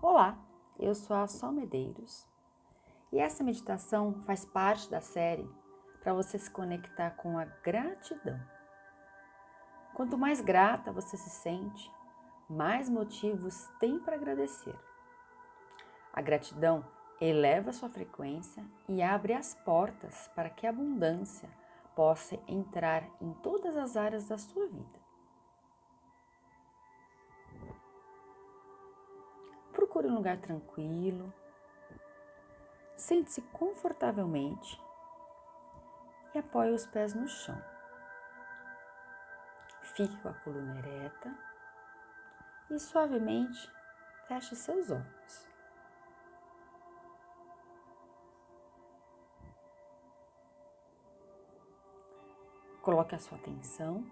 Olá, eu sou a Sol Medeiros e essa meditação faz parte da série para você se conectar com a gratidão. Quanto mais grata você se sente, mais motivos tem para agradecer. A gratidão eleva sua frequência e abre as portas para que a abundância possa entrar em todas as áreas da sua vida. Procure um lugar tranquilo. Sente-se confortavelmente e apoie os pés no chão. Fique com a coluna ereta e suavemente feche seus olhos. Coloque a sua atenção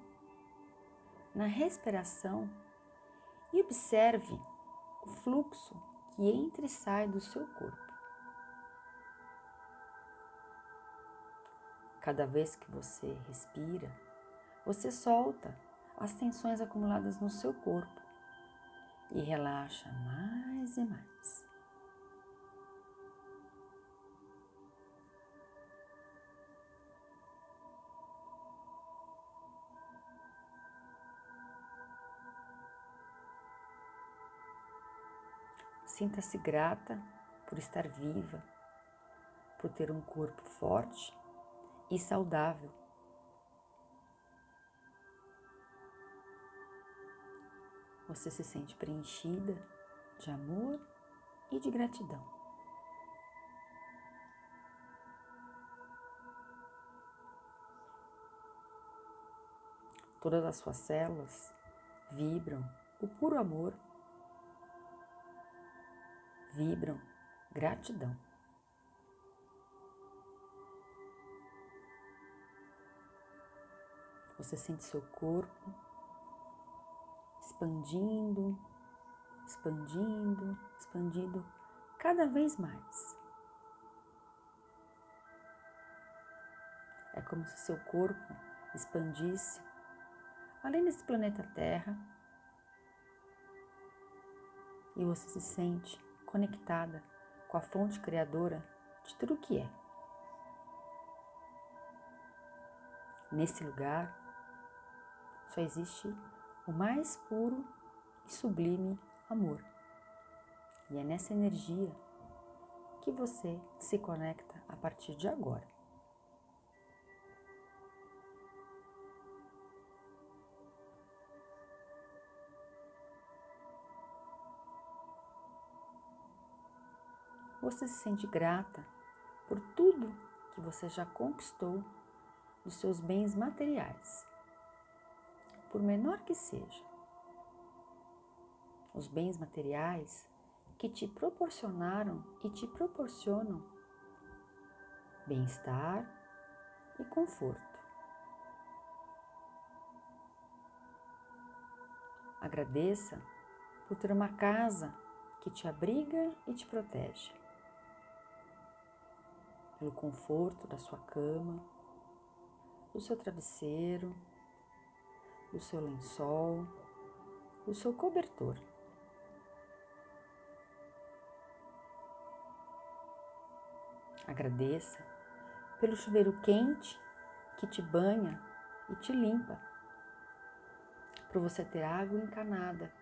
na respiração e observe o fluxo que entra e sai do seu corpo. Cada vez que você respira, você solta as tensões acumuladas no seu corpo e relaxa mais e mais. Sinta-se grata por estar viva, por ter um corpo forte e saudável. Você se sente preenchida de amor e de gratidão. Todas as suas células vibram o puro amor vibram gratidão. Você sente seu corpo expandindo, expandindo, expandindo cada vez mais. É como se seu corpo expandisse além desse planeta Terra e você se sente conectada com a fonte criadora de tudo o que é. Nesse lugar só existe o mais puro e sublime amor. E é nessa energia que você se conecta a partir de agora. Você se sente grata por tudo que você já conquistou dos seus bens materiais, por menor que seja. Os bens materiais que te proporcionaram e te proporcionam bem-estar e conforto. Agradeça por ter uma casa que te abriga e te protege pelo conforto da sua cama, do seu travesseiro, do seu lençol, do seu cobertor. Agradeça pelo chuveiro quente que te banha e te limpa, por você ter água encanada,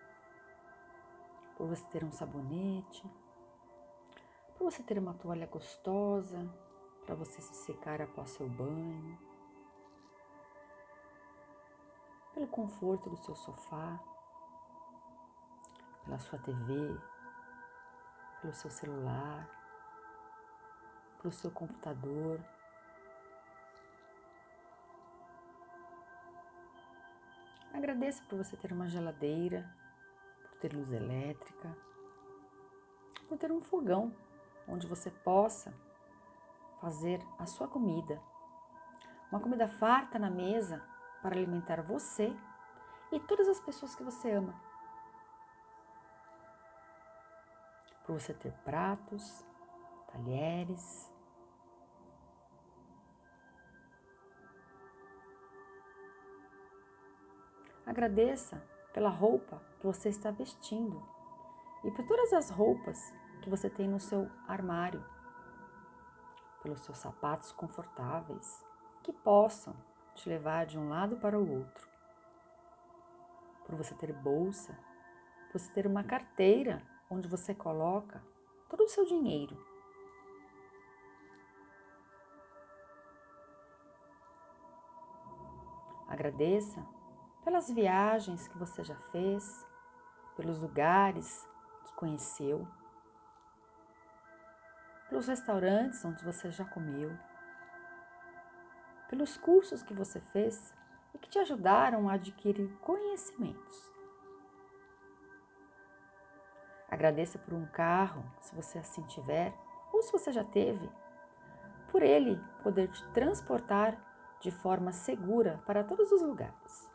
por você ter um sabonete, por você ter uma toalha gostosa para você se secar após seu banho, pelo conforto do seu sofá, pela sua TV, pelo seu celular, pelo seu computador. Agradeça por você ter uma geladeira, por ter luz elétrica, por ter um fogão onde você possa fazer a sua comida. Uma comida farta na mesa para alimentar você e todas as pessoas que você ama. Por você ter pratos, talheres, Agradeça pela roupa que você está vestindo e por todas as roupas que você tem no seu armário, pelos seus sapatos confortáveis que possam te levar de um lado para o outro, por você ter bolsa, por você ter uma carteira onde você coloca todo o seu dinheiro. Agradeça pelas viagens que você já fez, pelos lugares que conheceu, pelos restaurantes onde você já comeu, pelos cursos que você fez e que te ajudaram a adquirir conhecimentos. Agradeça por um carro, se você assim tiver, ou se você já teve, por ele poder te transportar de forma segura para todos os lugares.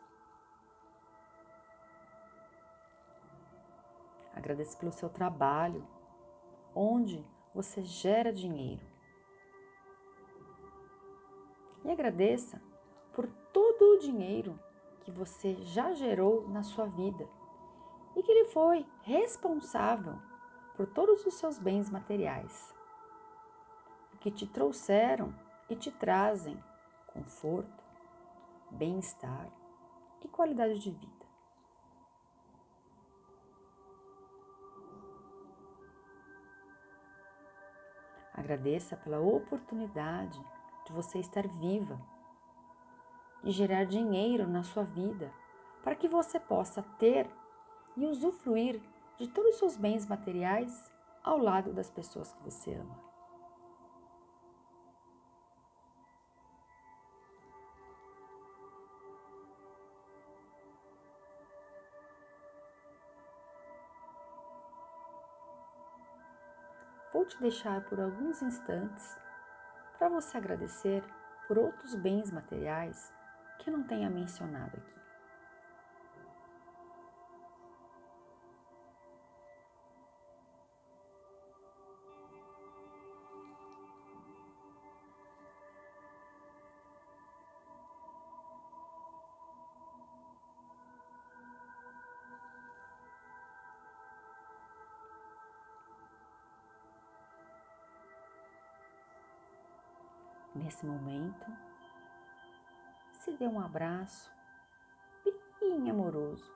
Agradeça pelo seu trabalho, onde você gera dinheiro. E agradeça por todo o dinheiro que você já gerou na sua vida e que ele foi responsável por todos os seus bens materiais, que te trouxeram e te trazem conforto, bem-estar e qualidade de vida. Agradeça pela oportunidade de você estar viva, de gerar dinheiro na sua vida, para que você possa ter e usufruir de todos os seus bens materiais ao lado das pessoas que você ama. Te deixar por alguns instantes para você agradecer por outros bens materiais que não tenha mencionado aqui. Nesse momento, se dê um abraço bem amoroso,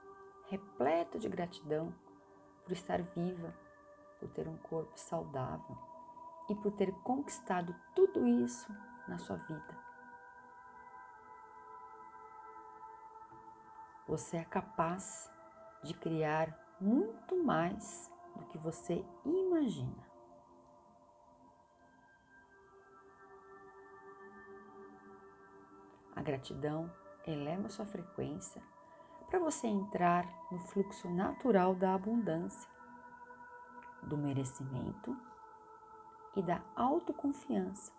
repleto de gratidão por estar viva, por ter um corpo saudável e por ter conquistado tudo isso na sua vida. Você é capaz de criar muito mais do que você imagina. Gratidão eleva sua frequência para você entrar no fluxo natural da abundância, do merecimento e da autoconfiança.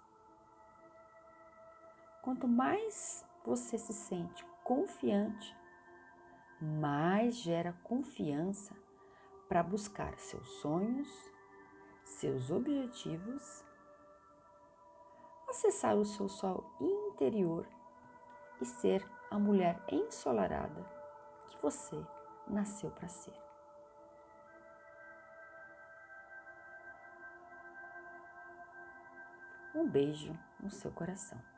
Quanto mais você se sente confiante, mais gera confiança para buscar seus sonhos, seus objetivos, acessar o seu sol interior e ser a mulher ensolarada que você nasceu para ser. Um beijo no seu coração.